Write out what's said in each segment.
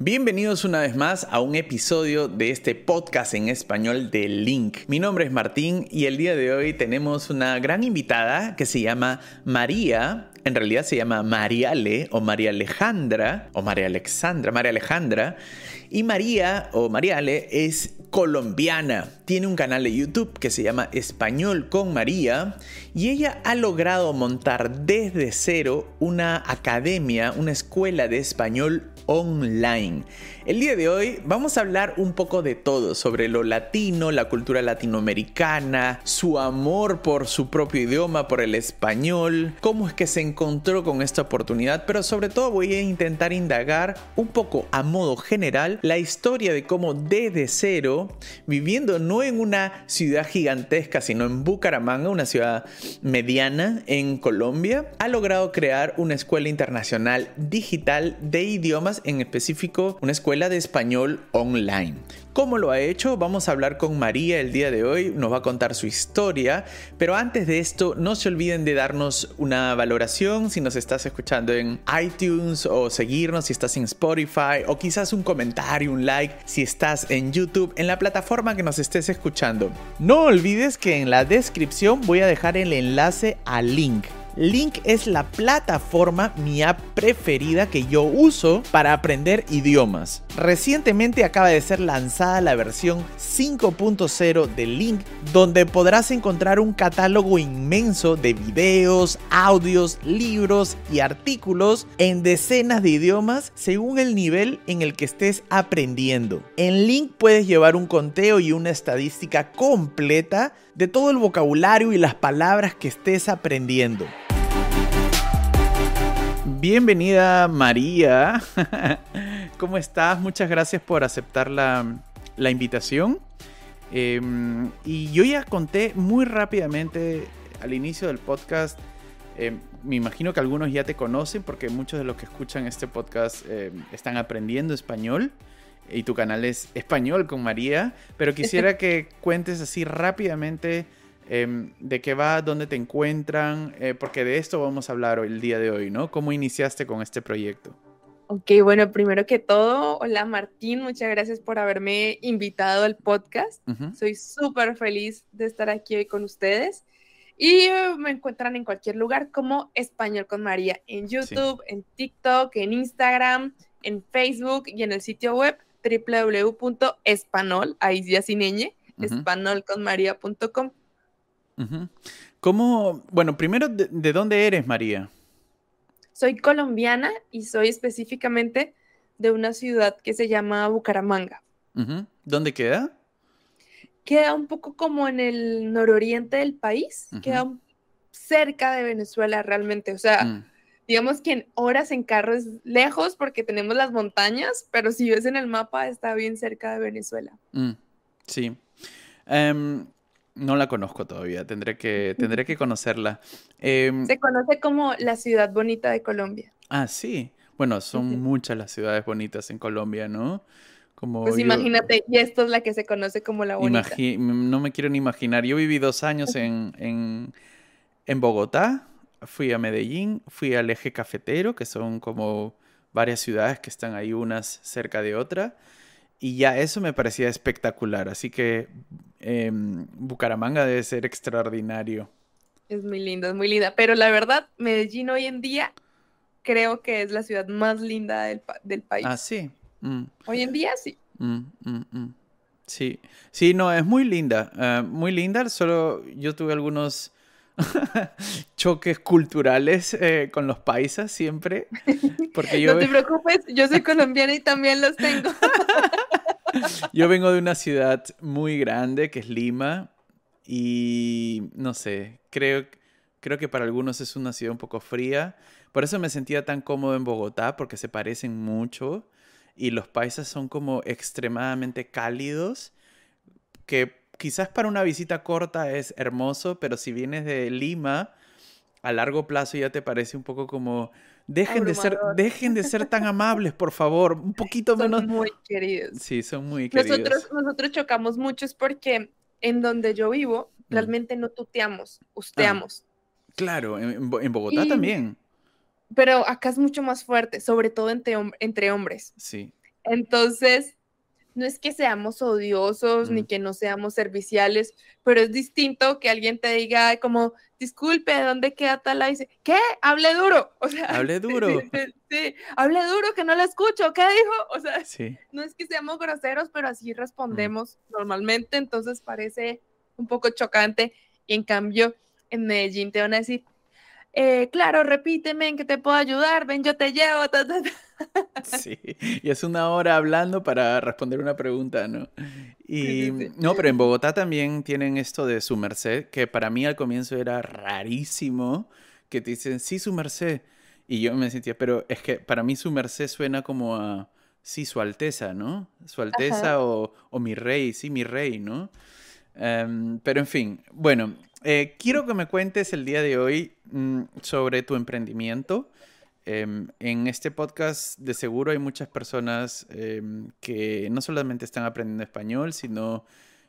Bienvenidos una vez más a un episodio de este podcast en español de Link. Mi nombre es Martín y el día de hoy tenemos una gran invitada que se llama María. En realidad se llama Mariale o María Alejandra o María Alexandra, María Alejandra. Y María o Mariale es colombiana. Tiene un canal de YouTube que se llama Español con María y ella ha logrado montar desde cero una academia, una escuela de español online. El día de hoy vamos a hablar un poco de todo, sobre lo latino, la cultura latinoamericana, su amor por su propio idioma, por el español, cómo es que se encontró con esta oportunidad, pero sobre todo voy a intentar indagar un poco a modo general la historia de cómo desde cero, viviendo no en una ciudad gigantesca, sino en Bucaramanga, una ciudad mediana en Colombia, ha logrado crear una escuela internacional digital de idiomas, en específico una escuela de español online. ¿Cómo lo ha hecho? Vamos a hablar con María el día de hoy, nos va a contar su historia, pero antes de esto no se olviden de darnos una valoración si nos estás escuchando en iTunes o seguirnos si estás en Spotify o quizás un comentario, un like si estás en YouTube, en la plataforma que nos estés escuchando. No olvides que en la descripción voy a dejar el enlace al link Link es la plataforma, mi app preferida que yo uso para aprender idiomas. Recientemente acaba de ser lanzada la versión 5.0 de Link, donde podrás encontrar un catálogo inmenso de videos, audios, libros y artículos en decenas de idiomas según el nivel en el que estés aprendiendo. En Link puedes llevar un conteo y una estadística completa de todo el vocabulario y las palabras que estés aprendiendo. Bienvenida María. ¿Cómo estás? Muchas gracias por aceptar la, invitación. Em, y yo ya conté muy rápidamente al inicio del podcast. Em, me imagino que algunos ya te conocen porque muchos de los que escuchan este podcast em, están aprendiendo español. Y tu canal es Español con María. Pero quisiera que cuentes así rápidamente Em, de qué va, dónde te encuentran, eh, porque de esto vamos a hablar hoy, el día de hoy, ¿no? ¿Cómo iniciaste con este proyecto? Ok, bueno, primero que todo, hola Martín, muchas gracias por haberme invitado al podcast. Soy súper feliz de estar aquí hoy con ustedes. Y eh, me encuentran en cualquier lugar como Español con María, en YouTube, en TikTok, en Instagram, en Facebook y en el sitio web www.espanol, ahí ya sin ñ, espanolconmaria.com. ¿Cómo, bueno, primero, de, dónde eres, María? Soy colombiana y soy específicamente de una ciudad que se llama Bucaramanga. ¿Dónde queda? Queda un poco como en el nororiente del país, queda cerca de Venezuela realmente, o sea, mm. digamos que en horas en carro es lejos porque tenemos las montañas, pero si ves en el mapa está bien cerca de Venezuela. Mm, sí. Em, no la conozco todavía, tendré que, tendré que conocerla. Em, Se conoce como la ciudad bonita de Colombia. Ah, sí. Bueno, son muchas las ciudades bonitas en Colombia, ¿no? Como pues imagínate, y esto es la que se conoce como la bonita. no me quiero ni imaginar. Yo viví dos años en, en, en Bogotá, fui a Medellín, fui al eje cafetero, que son como varias ciudades que están ahí unas cerca de otra. Y ya eso me parecía espectacular. Así que em, Bucaramanga debe ser extraordinario. Es muy lindo, es muy linda. Pero la verdad, Medellín hoy en día creo que es la ciudad más linda del, país. Ah, sí. Mm. Hoy en día sí. Mm, mm, sí, sí, no, es muy linda. Ah, muy linda, solo yo tuve algunos choques culturales eh, con los paisas siempre. Porque yo no te preocupes, yo soy colombiana y también los tengo. yo vengo de una ciudad muy grande que es Lima y no sé, creo, creo que para algunos es una ciudad un poco fría. Por eso me sentía tan cómodo en Bogotá porque se parecen mucho y los paisas son como extremadamente cálidos que quizás para una visita corta es hermoso, pero si vienes de Lima, a largo plazo ya te parece un poco como dejen de ser dejen de ser tan amables, por favor, un poquito menos. Son muy queridos. Sí, son muy queridos. Nosotros nosotros chocamos mucho es porque en donde yo vivo mm. realmente no tuteamos, usteamos. Ah, claro, en, Bogotá también. Pero acá es mucho más fuerte, sobre todo entre, entre hombres. Sí. Entonces, no es que seamos odiosos ni mm. que no seamos serviciales, pero es distinto que alguien te diga como, disculpe, ¿dónde queda tal? Y dice, ¿qué? Hable duro. O sea, hable duro. Sí, hable duro, que no la escucho. ¿Qué dijo? O sea, no es que seamos groseros, pero así respondemos mm. normalmente, entonces parece un poco chocante. Y en cambio, en Medellín te van a decir, eh, claro, repíteme en que te puedo ayudar, ven, yo te llevo. Sí, y es una hora hablando para responder una pregunta, ¿no? Y no, pero en Bogotá también tienen esto de su merced, que para mí al comienzo era rarísimo, que te dicen, sí, su merced. Y yo me sentía, pero es que para mí su merced suena como a, sí, su alteza, ¿no? Su alteza o, o, mi rey, sí, mi rey, ¿no? Em, pero en fin, bueno, eh, quiero que me cuentes el día de hoy mm, sobre tu emprendimiento. Em, en este podcast de seguro hay muchas personas em, que no solamente están aprendiendo español, sino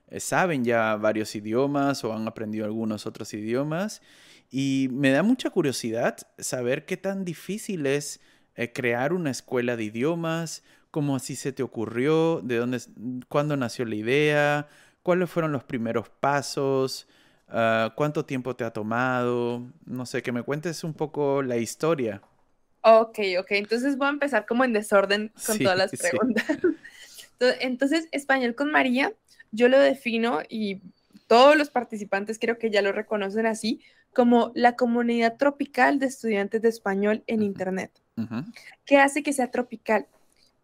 eh, saben ya varios idiomas o han aprendido algunos otros idiomas. Y me da mucha curiosidad saber qué tan difícil es eh, crear una escuela de idiomas, cómo así se te ocurrió, de dónde, cuándo nació la idea, cuáles fueron los primeros pasos. Ah, ¿Cuánto tiempo te ha tomado? No sé, que me cuentes un poco la historia. Ok, ok. Entonces voy a empezar como en desorden con todas las preguntas. Entonces, español con María, yo lo defino y todos los participantes creo que ya lo reconocen así, como la comunidad tropical de estudiantes de español en Internet. ¿Qué hace que sea tropical?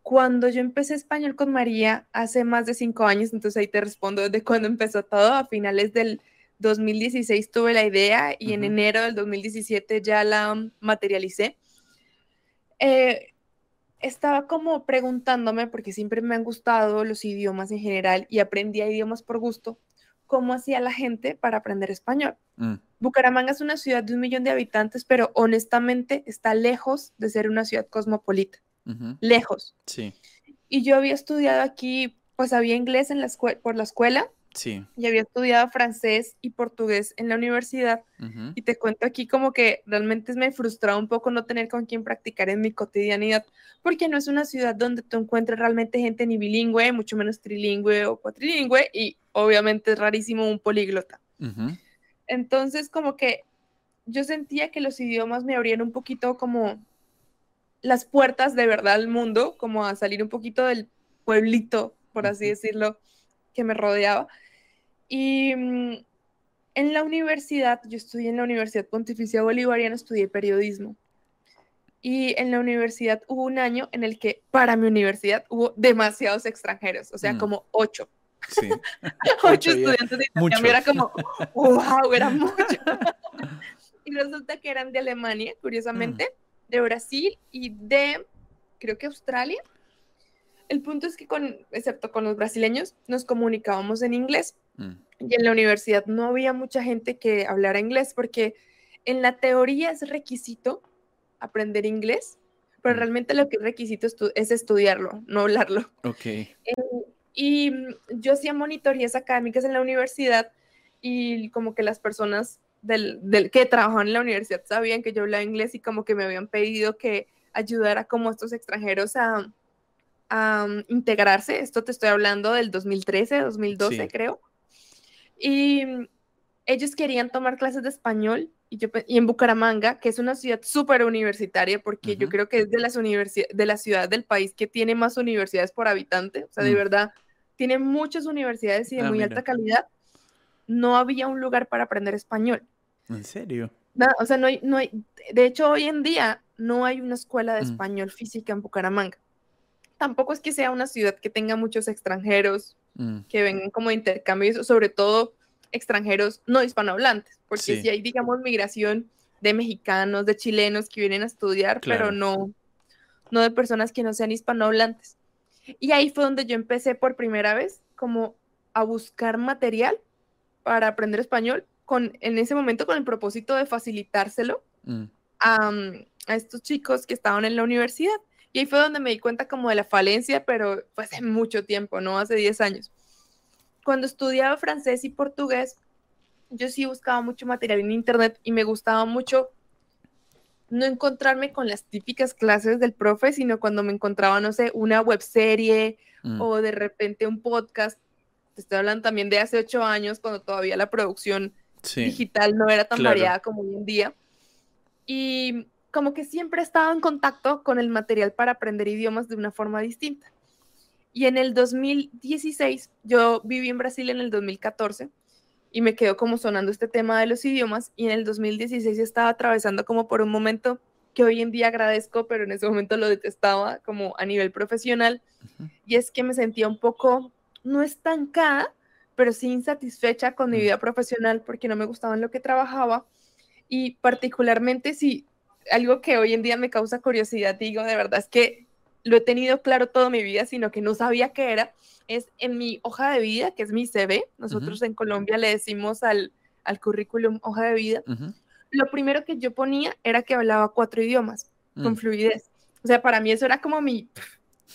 Cuando yo empecé español con María hace más de cinco años, entonces ahí te respondo desde cuando empezó todo, a finales del 2016 tuve la idea y en enero del 2017 ya la materialicé. Eh, estaba como preguntándome, porque siempre me han gustado los idiomas en general y aprendí idiomas por gusto, cómo hacía la gente para aprender español. Mm. Bucaramanga es una ciudad de un millón de habitantes, pero honestamente está lejos de ser una ciudad cosmopolita. Lejos. Sí. Y yo había estudiado aquí, pues había inglés en la por la escuela Sí. Y había estudiado francés y portugués en la universidad. Y te cuento aquí como que realmente me frustraba un poco no tener con quién practicar en mi cotidianidad, porque no es una ciudad donde tú encuentres realmente gente ni bilingüe, mucho menos trilingüe o cuatrilingüe, y obviamente es rarísimo un políglota. Entonces, como que yo sentía que los idiomas me abrían un poquito como las puertas de verdad al mundo, como a salir un poquito del pueblito, por así decirlo, que me rodeaba y mm, en la universidad, yo estudié en la Universidad Pontificia Bolivariana, estudié periodismo. Y en la universidad hubo un año en el que para mi universidad hubo demasiados extranjeros, o sea, mm. como ocho. Sí. ocho estudiantes de intercambio. Era como, wow, era mucho. y resulta que eran de Alemania, curiosamente, mm. de Brasil y de, creo que Australia. El punto es que, con, excepto con los brasileños, nos comunicábamos en inglés. Mm. Y en la universidad no había mucha gente que hablara inglés porque en la teoría es requisito aprender inglés, pero mm. realmente lo que es requisito es estudiarlo, no hablarlo. Ok. Eh, y yo hacía monitorías académicas en la universidad y como que las personas del, del, que trabajaban en la universidad sabían que yo hablaba inglés y como que me habían pedido que ayudara como estos extranjeros a, a integrarse. Esto te estoy hablando del 2013, 2012 creo. Y mm, ellos querían tomar clases de español y, yo, y en Bucaramanga, que es una ciudad súper universitaria, porque yo creo que es de las de la ciudad del país que tiene más universidades por habitante, o sea, de mm. verdad, tiene muchas universidades y de ah, muy alta calidad, no había un lugar para aprender español. ¿En serio? o sea, no hay, no hay, de hecho, hoy en día no hay una escuela de mm. español física en Bucaramanga. Tampoco es que sea una ciudad que tenga muchos extranjeros, Mm. que vengan como de intercambio, sobre todo extranjeros no hispanohablantes, porque si hay, digamos, migración de mexicanos, de chilenos que vienen a estudiar, pero no, no de personas que no sean hispanohablantes. Y ahí fue donde yo empecé por primera vez como a buscar material para aprender español, con, en ese momento con el propósito de facilitárselo mm. a, a estos chicos que estaban en la universidad. Y ahí fue donde me di cuenta como de la falencia, pero fue hace mucho tiempo, ¿no? Hace 10 años. Cuando estudiaba francés y portugués, yo sí buscaba mucho material en internet y me gustaba mucho no encontrarme con las típicas clases del profe, sino cuando me encontraba, no sé, una webserie mm. o de repente un podcast. Te estoy hablando también de hace ocho años, cuando todavía la producción digital no era tan variada como hoy en día. Y como que siempre estaba en contacto con el material para aprender idiomas de una forma distinta. Y en el 2016, yo viví en Brasil en el 2014 y me quedó como sonando este tema de los idiomas y en el 2016 estaba atravesando como por un momento que hoy en día agradezco, pero en ese momento lo detestaba como a nivel profesional y es que me sentía un poco no estancada, pero sí insatisfecha con mi mm. vida profesional porque no me gustaba en lo que trabajaba y particularmente si algo que hoy en día me causa curiosidad, digo, de verdad es que lo he tenido claro toda mi vida, sino que no sabía qué era, es en mi hoja de vida, que es mi CV, nosotros en Colombia le decimos al, al currículum hoja de vida, lo primero que yo ponía era que hablaba cuatro idiomas con mm. fluidez. O sea, para mí eso era como mi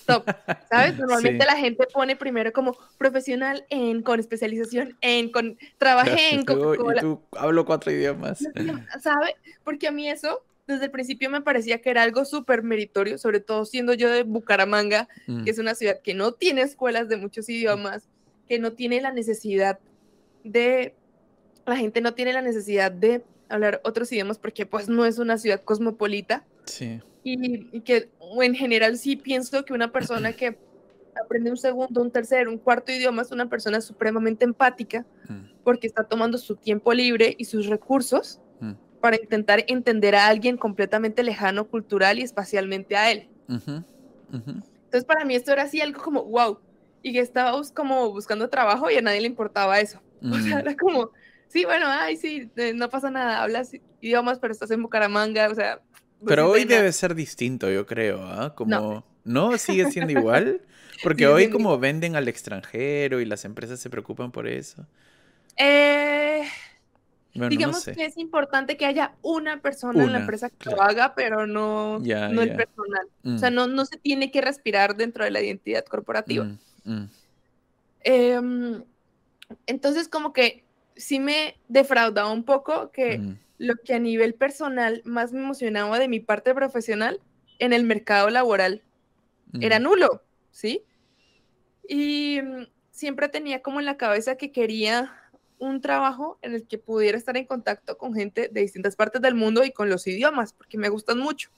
top, ¿sabes? Normalmente la gente pone primero como profesional en, con especialización en, con, trabajé en Coca-Cola. hablo cuatro idiomas. ¿Sabes? Porque a mí eso desde el principio me parecía que era algo súper meritorio, sobre todo siendo yo de Bucaramanga, mm. que es una ciudad que no tiene escuelas de muchos idiomas, que no tiene la necesidad de, la gente no tiene la necesidad de hablar otros idiomas porque pues no es una ciudad cosmopolita. Sí. Y, que en general sí pienso que una persona que aprende un segundo, un tercer, un cuarto idioma es una persona supremamente empática mm. porque está tomando su tiempo libre y sus recursos para intentar entender a alguien completamente lejano cultural y espacialmente a él. Entonces para mí esto era así algo como, wow, y que estaba como buscando trabajo y a nadie le importaba eso. O sea, era como, sí, bueno, ay, sí, eh, no pasa nada, hablas idiomas, pero estás en Bucaramanga, o sea... Pero hoy debe ser distinto, yo creo, ¿ah? Como, no. sigue siendo igual? Porque hoy como venden al extranjero y las empresas se preocupan por eso. Eh... Digamos que es importante que haya una persona en la empresa que lo haga, pero no, no el personal. O sea, mm. no, no se tiene que respirar dentro de la identidad corporativa. Mm, mm. Em, entonces, como que sí me defraudaba un poco que lo que a nivel personal más me emocionaba de mi parte profesional en el mercado laboral era nulo, ¿sí? Y siempre tenía como en la cabeza que quería un trabajo en el que pudiera estar en contacto con gente de distintas partes del mundo y con los idiomas, porque me gustan mucho.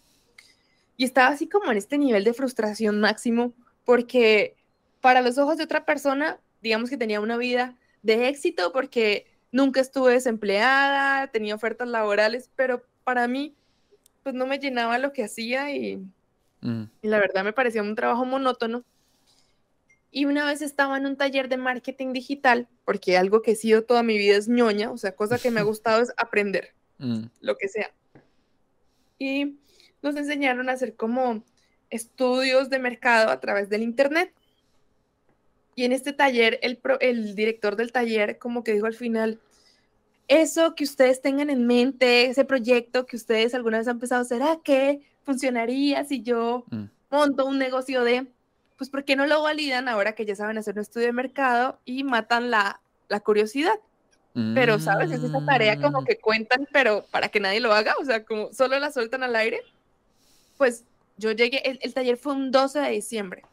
Y estaba así como en este nivel de frustración máximo, porque para los ojos de otra persona, digamos que tenía una vida de éxito porque nunca estuve desempleada, tenía ofertas laborales, pero para mí, pues no me llenaba lo que hacía y, mm. y la verdad me parecía un trabajo monótono y una vez estaba en un taller de marketing digital, porque algo que he sido toda mi vida es ñoña, o sea, cosa que me ha gustado es aprender, mm. lo que sea. Y nos enseñaron a hacer como estudios de mercado a través del Internet. Y en este taller, el, el director del taller como que dijo al final, eso que ustedes tengan en mente, ese proyecto que ustedes alguna vez han empezado, ¿será que funcionaría si yo mm. monto un negocio de pues ¿por qué no lo validan ahora que ya saben hacer un estudio de mercado y matan la, curiosidad? Pero, ¿sabes? Es esa tarea como mm. que cuentan, pero para que nadie lo haga, o sea, como solo la sueltan al aire. Pues yo llegué, el, el taller fue un 12 de diciembre.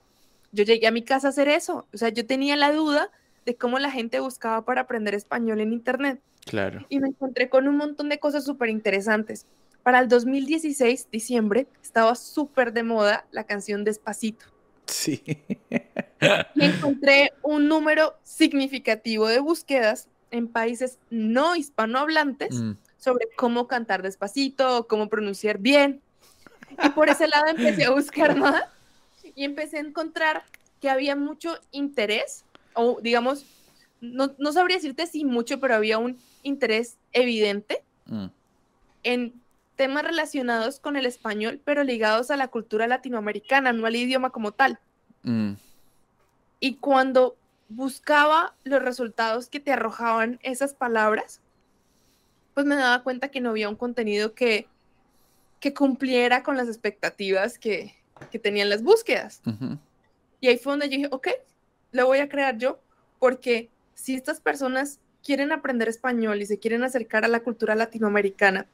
Yo llegué a mi casa a hacer eso. O sea, yo tenía la duda de cómo la gente buscaba para aprender español en Internet. Claro. Y me encontré con un montón de cosas súper interesantes. Para el 2016, diciembre, estaba súper de moda la canción Despacito. Sí. Y encontré un número significativo de búsquedas en países no hispanohablantes mm. sobre cómo cantar despacito, cómo pronunciar bien. Y por ese lado empecé a buscar más y empecé a encontrar que había mucho interés, o digamos, no, no sabría decirte si mucho, pero había un interés evidente mm. en temas relacionados con el español, pero ligados a la cultura latinoamericana, no al idioma como tal. Mm. Y cuando buscaba los resultados que te arrojaban esas palabras, pues me daba cuenta que no había un contenido que, que cumpliera con las expectativas que, que tenían las búsquedas. Y ahí fue donde yo dije, ok, lo voy a crear yo, porque si estas personas quieren aprender español y se quieren acercar a la cultura latinoamericana,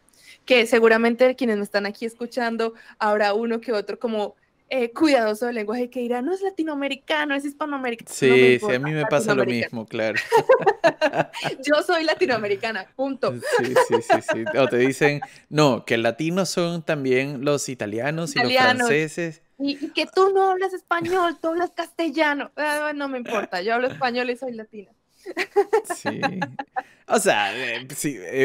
que seguramente quienes me están aquí escuchando, habrá uno que otro como eh, cuidadoso del lenguaje que dirá, no es latinoamericano, es hispanoamericano. Sí, sí, a mí me pasa lo mismo, claro. Yo soy latinoamericana, punto. Sí, sí, sí, sí. O te dicen, no, que latinos son también los italianos, y los franceses. Y, que tú no hablas español, tú hablas castellano. Ah, no me importa, yo hablo español y soy latina. Sí. O sea, eh,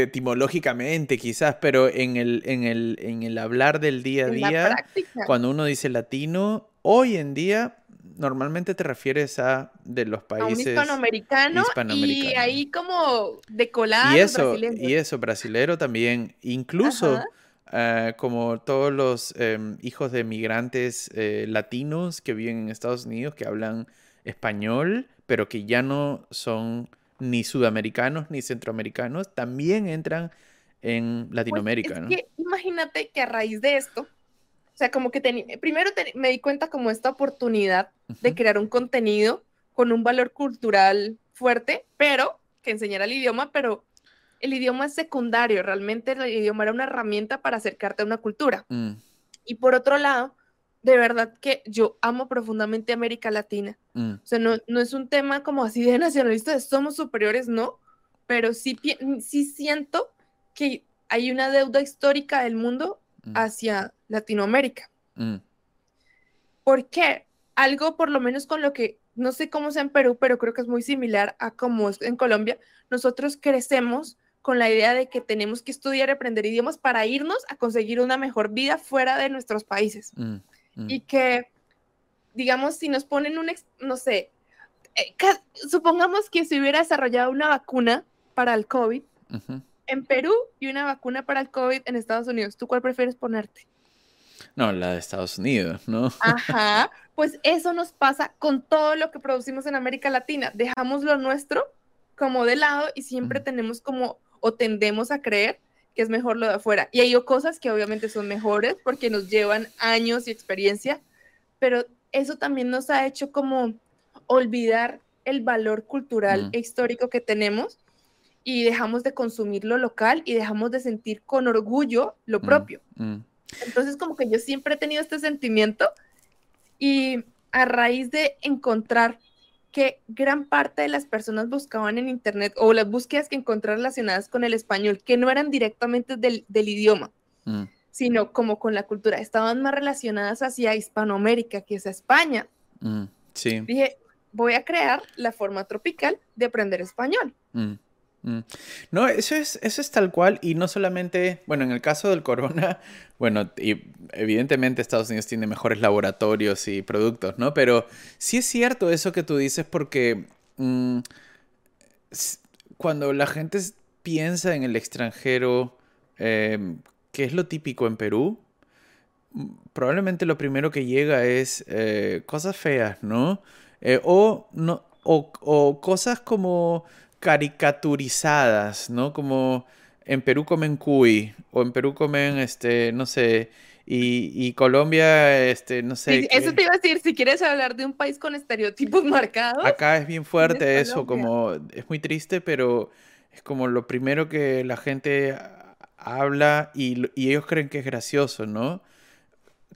etimológicamente quizás, pero en el, en el, en el hablar del día a día, cuando uno dice latino, hoy en día normalmente te refieres a de los países hispanoamericanos y ahí como de colar y eso y eso brasilero también. Incluso eh, como todos los em, hijos de migrantes eh, latinos que viven en Estados Unidos que hablan español pero que ya no son ni sudamericanos ni centroamericanos, también entran en pues, Latinoamérica, que imagínate que a raíz de esto, o sea, como que primero me di cuenta como esta oportunidad de crear un contenido con un valor cultural fuerte, pero que enseñara el idioma, pero el idioma es secundario, realmente el idioma era una herramienta para acercarte a una cultura. Mm. Y por otro lado, de verdad que yo amo profundamente América Latina. Mm. O sea, no, no, es un tema como así de nacionalista, de somos superiores, no, pero sí, sí siento que hay una deuda histórica del mundo mm. hacia Latinoamérica. Mm. ¿Por qué? Algo por lo menos con lo que, no sé cómo sea en Perú, pero creo que es muy similar a como es en Colombia, nosotros crecemos con la idea de que tenemos que estudiar y aprender idiomas para irnos a conseguir una mejor vida fuera de nuestros países. Mm. Y que, digamos, si nos ponen un, no sé, eh, supongamos que se hubiera desarrollado una vacuna para el COVID en Perú y una vacuna para el COVID en Estados Unidos, ¿tú cuál prefieres ponerte? No, la de Estados Unidos, ¿no? Ajá, pues eso nos pasa con todo lo que producimos en América Latina. Dejamos lo nuestro como de lado y siempre tenemos como, o tendemos a creer que es mejor lo de afuera. Y hay cosas que obviamente son mejores porque nos llevan años y experiencia, pero eso también nos ha hecho como olvidar el valor cultural e histórico que tenemos y dejamos de consumir lo local y dejamos de sentir con orgullo lo propio. Entonces como que yo siempre he tenido este sentimiento y a raíz de encontrar que gran parte de las personas buscaban en Internet o las búsquedas que encontraron relacionadas con el español, que no eran directamente del, idioma, mm. sino como con la cultura, estaban más relacionadas hacia Hispanoamérica que hacia España. Mm, sí. Dije, voy a crear la forma tropical de aprender español. Mm. Mm. No, eso es, eso es tal cual y no solamente, bueno, en el caso del corona, bueno, y evidentemente Estados Unidos tiene mejores laboratorios y productos, ¿no? Pero sí es cierto eso que tú dices porque mm, cuando la gente piensa en el extranjero, eh, ¿qué es lo típico en Perú? Mm, probablemente lo primero que llega es eh, cosas feas, ¿no? Eh, o, no o cosas como caricaturizadas, ¿no? Como en Perú comen cuy, o en Perú comen, este, no sé, y, Colombia, este, no sé. eso te iba a decir, si quieres hablar de un país con estereotipos marcados. Acá es bien fuerte eso, como, es muy triste, pero es como lo primero que la gente habla y, y ellos creen que es gracioso, ¿no?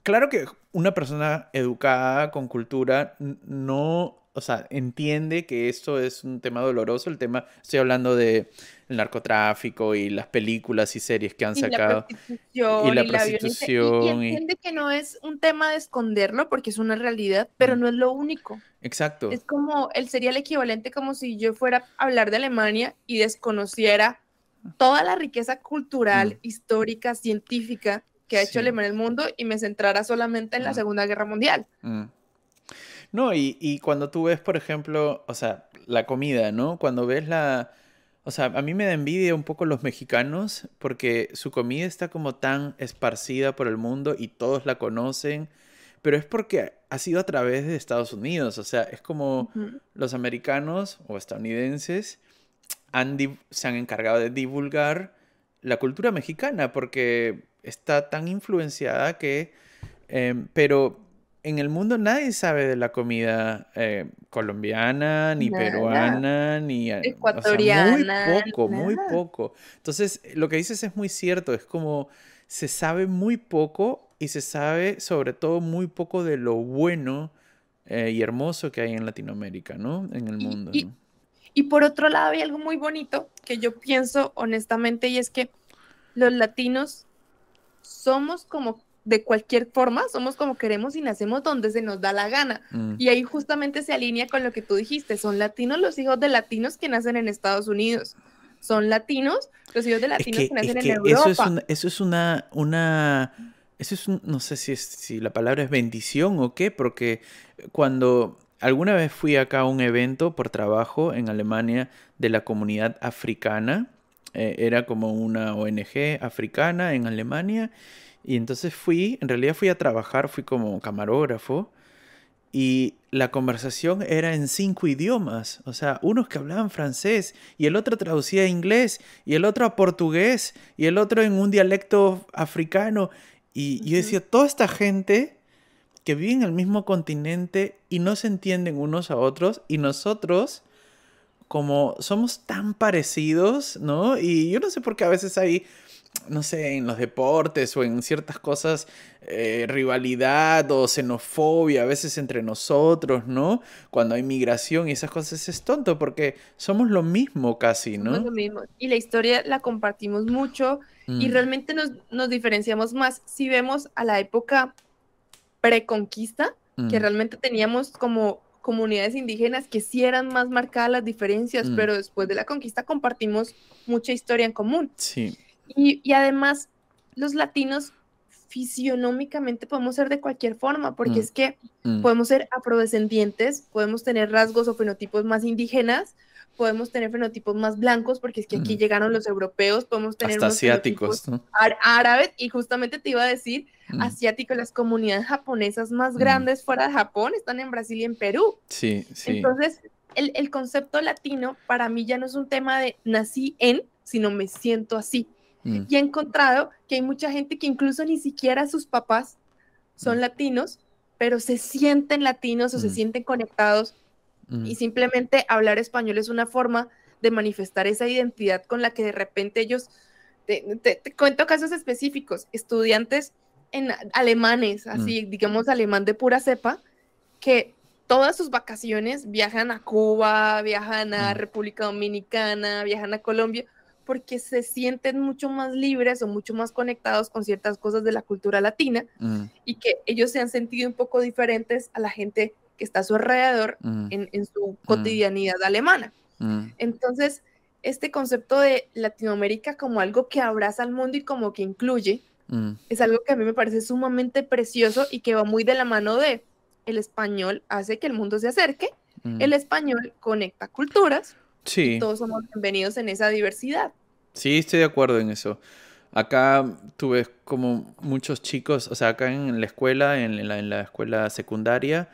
Claro que una persona educada, con cultura, no o sea, entiende que esto es un tema doloroso, el tema, estoy hablando de el narcotráfico y las películas y series que han sacado. y la prostitución. Y, entiende que no es un tema de esconderlo porque es una realidad, pero mm. no es lo único. Exacto. Es como, él sería el equivalente como si yo fuera a hablar de Alemania y desconociera toda la riqueza cultural, mm. histórica, científica que ha hecho Alemania en el mundo y me centrara solamente en la mm. Segunda Guerra Mundial. No, y, cuando tú ves, por ejemplo, o sea, la comida, ¿no? Cuando ves la... O sea, a mí me da envidia un poco los mexicanos porque su comida está como tan esparcida por el mundo y todos la conocen, pero es porque ha sido a través de Estados Unidos, o sea, es como los americanos o estadounidenses han se han encargado de divulgar la cultura mexicana porque está tan influenciada que... Em, pero en el mundo nadie sabe de la comida eh, colombiana, ni peruana, ni ecuatoriana. muy poco, muy poco. Entonces, lo que dices es muy cierto, es como se sabe muy poco y se sabe sobre todo muy poco de lo bueno eh, y hermoso que hay en Latinoamérica, ¿no? En el mundo. Y, y por otro lado, hay algo muy bonito que yo pienso honestamente y es que los latinos somos como de cualquier forma, somos como queremos y nacemos donde se nos da la gana. Mm. Y ahí justamente se alinea con lo que tú dijiste, son latinos los hijos de latinos que nacen en Estados Unidos. Son latinos los hijos de latinos que, nacen en Europa. Eso es una, eso es una, una eso es no sé si, es, si la palabra es bendición o qué, porque cuando alguna vez fui acá a un evento por trabajo en Alemania de la comunidad africana, eh, era como una ONG africana en Alemania, y entonces fui, en realidad fui a trabajar, fui como camarógrafo y la conversación era en cinco idiomas, o sea, unos que hablaban francés y el otro traducía a inglés y el otro a portugués y el otro en un dialecto africano. Y yo decía, toda esta gente que vive en el mismo continente y no se entienden unos a otros y nosotros como somos tan parecidos, ¿no? Y yo no sé por qué a veces hay no sé, en los deportes o en ciertas cosas, eh, rivalidad o xenofobia a veces entre nosotros, ¿no? Cuando hay migración y esas cosas es tonto porque somos lo mismo casi, ¿no? Somos lo mismo. Y la historia la compartimos mucho y mm. realmente nos, nos, diferenciamos más si vemos a la época preconquista, que mm. realmente teníamos como comunidades indígenas que sí eran más marcadas las diferencias, mm. pero después de la conquista compartimos mucha historia en común. Sí. Y, además, los latinos fisionómicamente podemos ser de cualquier forma, porque mm, es que mm. podemos ser afrodescendientes, podemos tener rasgos o fenotipos más indígenas, podemos tener fenotipos más blancos, porque es que aquí mm. llegaron los europeos, podemos tener Hasta asiáticos, árabes, y justamente te iba a decir, asiáticos, las comunidades japonesas más grandes fuera de Japón están en Brasil y en Perú. Sí, sí. Entonces, el, el concepto latino para mí ya no es un tema de nací en, sino me siento así. Mm. Y he encontrado que hay mucha gente que incluso ni siquiera sus papás son mm. latinos, pero se sienten latinos o se mm. sienten conectados y simplemente hablar español es una forma de manifestar esa identidad con la que de repente ellos, te, cuento casos específicos, estudiantes en alemanes, así digamos alemán de pura cepa, que todas sus vacaciones viajan a Cuba, viajan a República Dominicana, viajan a Colombia, porque se sienten mucho más libres o mucho más conectados con ciertas cosas de la cultura latina mm. y que ellos se han sentido un poco diferentes a la gente que está a su alrededor mm. en, su mm. cotidianidad alemana. Entonces, este concepto de Latinoamérica como algo que abraza al mundo y como que incluye, es algo que a mí me parece sumamente precioso y que va muy de la mano de el español hace que el mundo se acerque, el español conecta culturas, Sí. todos somos bienvenidos en esa diversidad. Sí, estoy de acuerdo en eso. Acá tuve como muchos chicos, o sea, acá en la escuela, en la, en la escuela secundaria,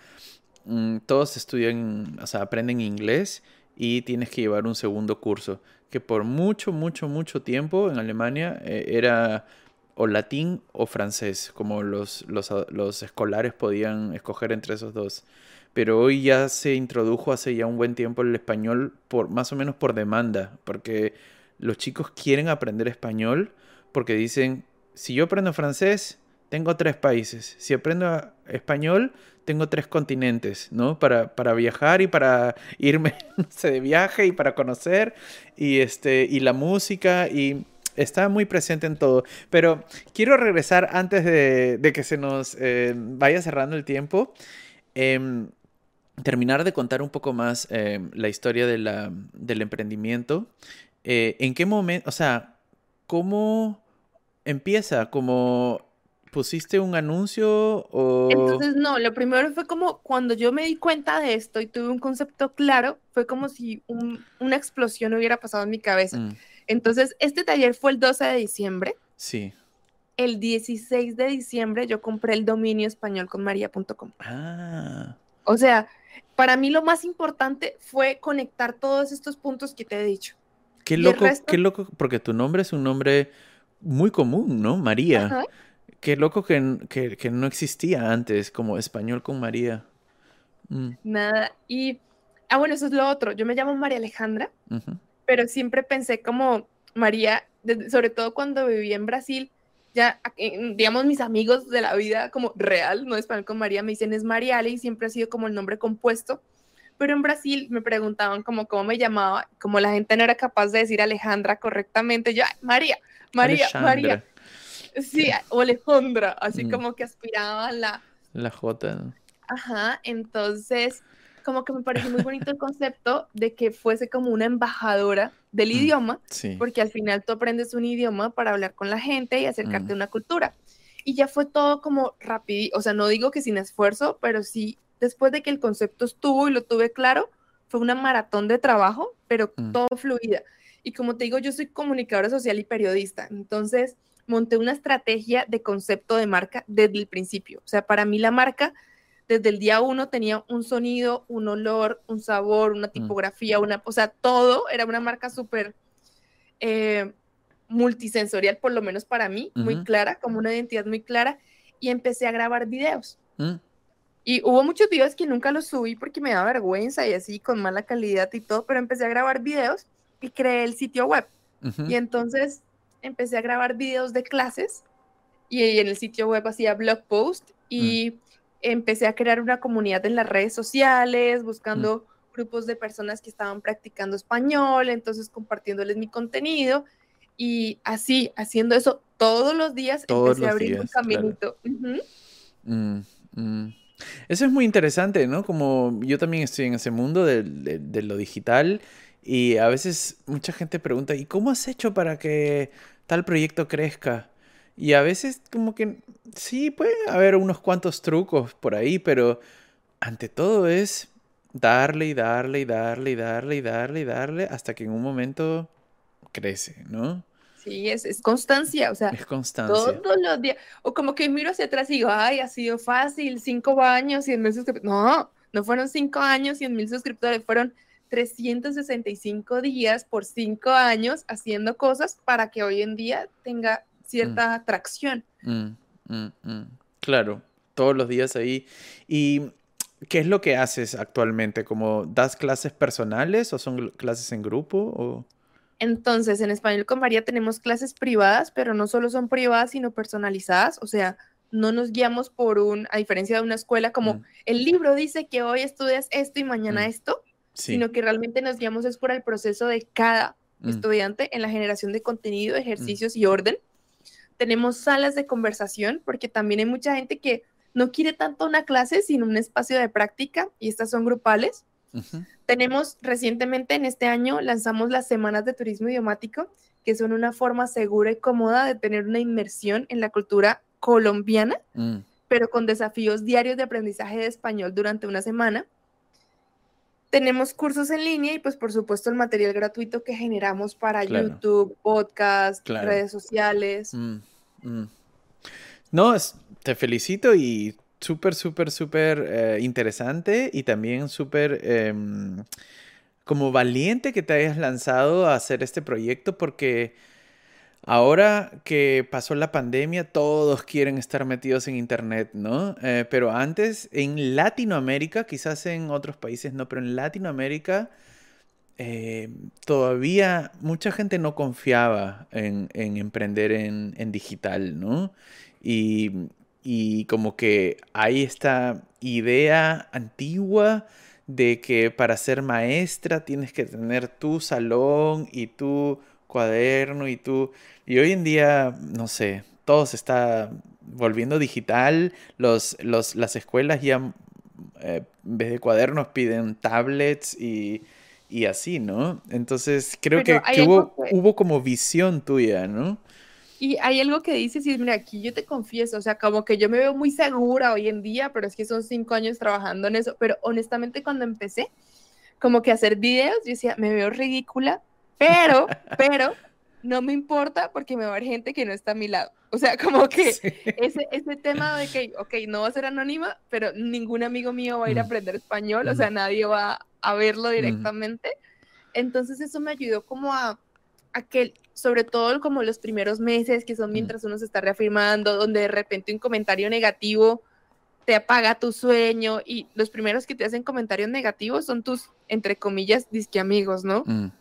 mm, todos estudian, o sea, aprenden inglés y tienes que llevar un segundo curso, que por mucho, mucho, mucho tiempo en Alemania eh, era o latín o francés, como los, los, los escolares podían escoger entre esos dos pero hoy ya se introdujo hace ya un buen tiempo el español por más o menos por demanda, porque los chicos quieren aprender español porque dicen, si yo aprendo francés, tengo tres países, si aprendo español, tengo tres continentes, ¿no? Para, para viajar y para irme de viaje y para conocer y este y la música y está muy presente en todo. Pero quiero regresar antes de, que se nos eh, vaya cerrando el tiempo. Em, terminar de contar un poco más eh, la historia de la, del emprendimiento. Eh, ¿En qué momento, o sea, cómo empieza? ¿Como pusiste un anuncio o...? Entonces, no, lo primero fue como cuando yo me di cuenta de esto y tuve un concepto claro, fue como si una explosión hubiera pasado en mi cabeza. Mm. Entonces, este taller fue el 12 de diciembre. Sí. El 16 de diciembre yo compré el dominio español con maría.com. Ah. O sea, para mí lo más importante fue conectar todos estos puntos que te he dicho. Qué loco, qué loco, porque tu nombre es un nombre muy común, ¿no? María. qué loco que, no existía antes como español con María. Mm. Nada. Y, ah, bueno, eso es lo otro. Yo me llamo María Alejandra, pero siempre pensé como María, sobre todo cuando viví en Brasil, ya, digamos, mis amigos de la vida como real, no español con María, me dicen es Mariale y siempre ha sido como el nombre compuesto. Pero en Brasil me preguntaban como cómo me llamaba, como la gente no era capaz de decir Alejandra correctamente, yo, María, María, María. Sí, o Alejandra, así mm. como que aspiraban la... La J. Ajá, entonces como que me pareció muy bonito el concepto de que fuese como una embajadora del mm, idioma, porque al final tú aprendes un idioma para hablar con la gente y acercarte mm. a una cultura. Y ya fue todo como rápido, o sea, no digo que sin esfuerzo, pero sí, después de que el concepto estuvo y lo tuve claro, fue una maratón de trabajo, pero mm. todo fluida. Y como te digo, yo soy comunicadora social y periodista, entonces monté una estrategia de concepto de marca desde el principio. O sea, para mí la marca desde el día uno tenía un sonido, un olor, un sabor, una mm. tipografía, una, o sea, todo era una marca súper eh, multisensorial, por lo menos para mí, muy clara, como una identidad muy clara, y empecé a grabar videos. Mm. Y hubo muchos videos que nunca los subí porque me da vergüenza y así, con mala calidad y todo, pero empecé a grabar videos y creé el sitio web. Y entonces empecé a grabar videos de clases y en el sitio web hacía blog post y mm empecé a crear una comunidad en las redes sociales, buscando grupos de personas que estaban practicando español, entonces compartiéndoles mi contenido y así, haciendo eso todos los días, empecé a abrir un caminito. Mm, mm. Eso es muy interesante, ¿no? Como yo también estoy en ese mundo de, de, lo digital y a veces mucha gente pregunta, ¿y cómo has hecho para que tal proyecto crezca? Y a veces como que sí, puede haber unos cuantos trucos por ahí, pero ante todo es darle y darle y darle y darle y darle y darle hasta que en un momento crece, ¿no? Sí, es, es constancia, o sea, es constancia. todos los días, o como que miro hacia atrás y digo, ay, ha sido fácil, cinco años, cien mil suscriptores. No, no fueron cinco años, cien mil suscriptores, fueron 365 días por cinco años haciendo cosas para que hoy en día tenga cierta atracción. Mm, mm, mm. Claro, todos los días ahí. ¿Y qué es lo que haces actualmente? ¿Como das clases personales o son clases en grupo? O... Entonces, en Español con María tenemos clases privadas, pero no solo son privadas, sino personalizadas. O sea, no nos guiamos por un, a diferencia de una escuela, como el libro dice que hoy estudias esto y mañana esto, sino que realmente nos guiamos es por el proceso de cada estudiante en la generación de contenido, ejercicios y orden tenemos salas de conversación, porque también hay mucha gente que no quiere tanto una clase, sino un espacio de práctica, y estas son grupales. Tenemos recientemente en este año lanzamos las semanas de turismo idiomático, que son una forma segura y cómoda de tener una inmersión en la cultura colombiana, mm. pero con desafíos diarios de aprendizaje de español durante una semana. Tenemos cursos en línea y pues por supuesto el material gratuito que generamos para YouTube, podcast, redes sociales. Mm. Mm. No, te felicito y súper, súper, súper eh, interesante y también súper em, como valiente que te hayas lanzado a hacer este proyecto porque ahora que pasó la pandemia todos quieren estar metidos en internet, ¿no? Eh, pero antes en Latinoamérica, quizás en otros países no, pero en Latinoamérica eh, todavía mucha gente no confiaba en, emprender en, digital, ¿no? Y, como que hay esta idea antigua de que para ser maestra tienes que tener tu salón y tu cuaderno y tu... Y hoy en día, no sé, todo se está volviendo digital, los, las escuelas ya eh, en vez de cuadernos piden tablets y y así, ¿no? Entonces creo que, hubo, hubo como visión tuya, ¿no? Y hay algo que dices, y mira, aquí yo te confieso, o sea, como que yo me veo muy segura hoy en día, pero es que son cinco años trabajando en eso, pero honestamente cuando empecé, como que hacer videos, yo decía, me veo ridícula, pero, pero, no me importa porque me va a ver gente que no está a mi lado. O sea, como que ese, ese tema de que, ok, no va a ser anónima, pero ningún amigo mío va a ir a mm. aprender español, o sea, nadie va a verlo directamente. Entonces eso me ayudó como a a que, sobre todo como los primeros meses, que son mientras uno se está reafirmando, donde de repente un comentario negativo te apaga tu sueño y los primeros que te hacen comentarios negativos son tus, entre comillas, disque amigos, ¿no? Mm.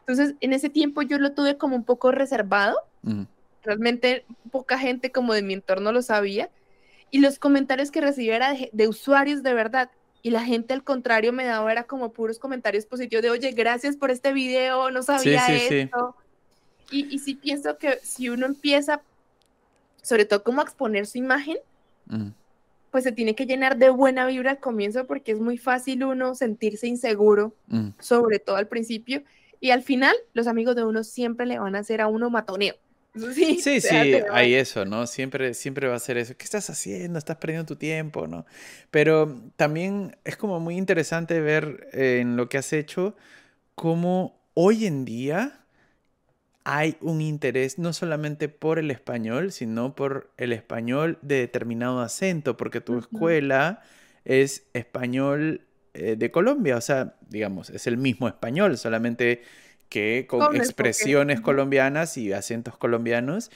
Entonces, en ese tiempo yo lo tuve como un poco reservado. Mm. Realmente poca gente como de mi entorno lo sabía. Y los comentarios que recibía era de, usuarios de verdad. Y la gente al contrario me daba era como puros comentarios positivos de, oye, gracias por este video, no sabía esto. Y, y sí pienso que si uno empieza, sobre todo como a exponer su imagen, mm pues se tiene que llenar de buena vibra al comienzo porque es muy fácil uno sentirse inseguro, mm. sobre todo al principio, y al final los amigos de uno siempre le van a hacer a uno matoneo. Sí, sí, sí hay eso, ¿no? Siempre, siempre va a ser eso. ¿Qué estás haciendo? Estás perdiendo tu tiempo, ¿no? Pero también es como muy interesante ver eh, en lo que has hecho cómo hoy en día hay un interés no solamente por el español, sino por el español de determinado acento, porque tu escuela es español eh, de Colombia, o sea, digamos, es el mismo español, solamente que con expresiones colombianas y acentos colombianos.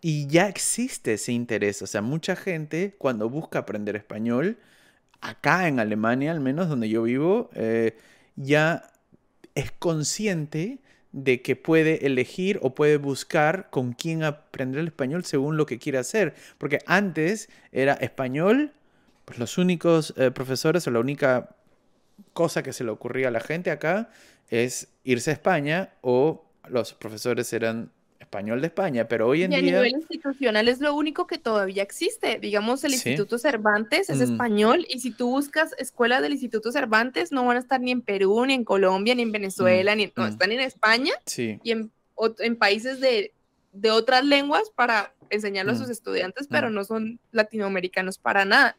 Y ya existe ese interés, o sea, mucha gente cuando busca aprender español, acá en Alemania, al menos donde yo vivo, eh, ya es consciente de que puede elegir o puede buscar con quién aprender el español según lo que quiera hacer. Porque antes era español, pues los únicos eh, profesores o la única cosa que se le ocurría a la gente acá es irse a España o los profesores eran español de España, pero hoy en y a nivel institucional es lo único que todavía existe. Digamos, el Instituto Cervantes es mm. español y si tú buscas escuelas del Instituto Cervantes no van a estar ni en Perú, ni en Colombia, ni en Venezuela, mm, ni no, mm. están en España y en, en países de, de, otras lenguas para enseñarlo a sus estudiantes, pero no son latinoamericanos para nada.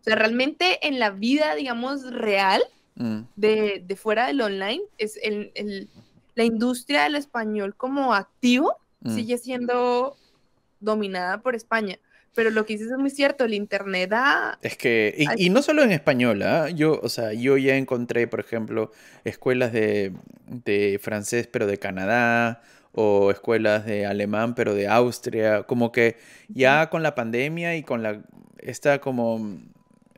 O sea, realmente en la vida, digamos, real, de, de, fuera del online, es el, el la industria del español como activo mm. sigue siendo dominada por España. Pero lo que dices es muy cierto, el Internet da... Es que, y, no solo en español, ¿ah? yo, o sea, yo ya encontré, por ejemplo, escuelas de, de francés, pero de Canadá, o escuelas de alemán, pero de Austria, como que ya con la pandemia y con la, esta como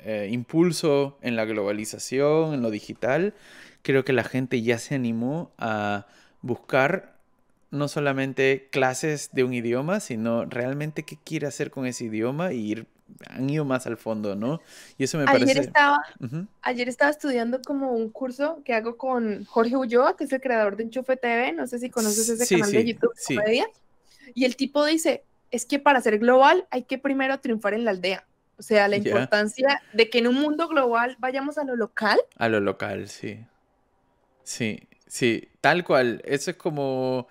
eh, impulso en la globalización, en lo digital, creo que la gente ya se animó a buscar no solamente clases de un idioma, sino realmente qué quiere hacer con ese idioma y ir, han ido más al fondo, ¿no? Y eso me ayer parece... Estaba, Ayer estaba estudiando como un curso que hago con Jorge Ulloa, que es el creador de Enchufe TV, no sé si conoces ese canal de YouTube, sí. y el tipo dice, es que para ser global hay que primero triunfar en la aldea. O sea, la importancia de que en un mundo global vayamos a lo local. A lo local, sí. Sí, sí, tal cual. Eso es como...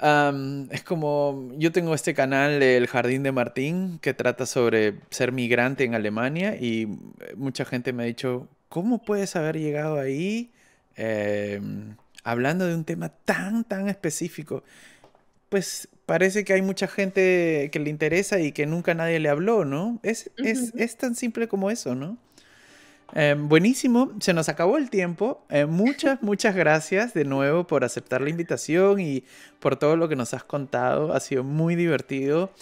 es como, yo tengo este canal, El Jardín de Martín, que trata sobre ser migrante en Alemania y mucha gente me ha dicho, ¿cómo puedes haber llegado ahí em, hablando de un tema tan, tan específico? Pues parece que hay mucha gente que le interesa y que nunca nadie le habló, ¿no? Es, es, es tan simple como eso, ¿no? Em, buenísimo, se nos acabó el tiempo. Eh, muchas, muchas gracias de nuevo por aceptar la invitación y por todo lo que nos has contado. Ha sido muy divertido.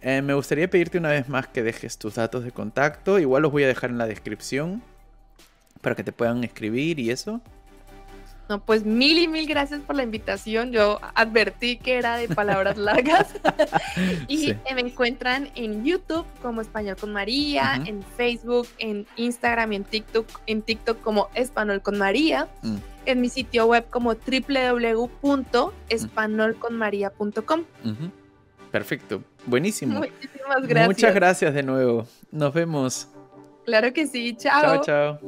Eh, me gustaría pedirte una vez más que dejes tus datos de contacto. Igual los voy a dejar en la descripción para que te puedan escribir y eso. No, pues mil y mil gracias por la invitación. Yo advertí que era de palabras largas. y me encuentran en YouTube como Español con María, en Facebook, en Instagram y en TikTok, en TikTok como Español con María, mm. en mi sitio web como www.espanolconmaria.com. Perfecto, buenísimo. Muchísimas gracias. Muchas gracias de nuevo. Nos vemos. Claro que sí, chao. Chao, chao.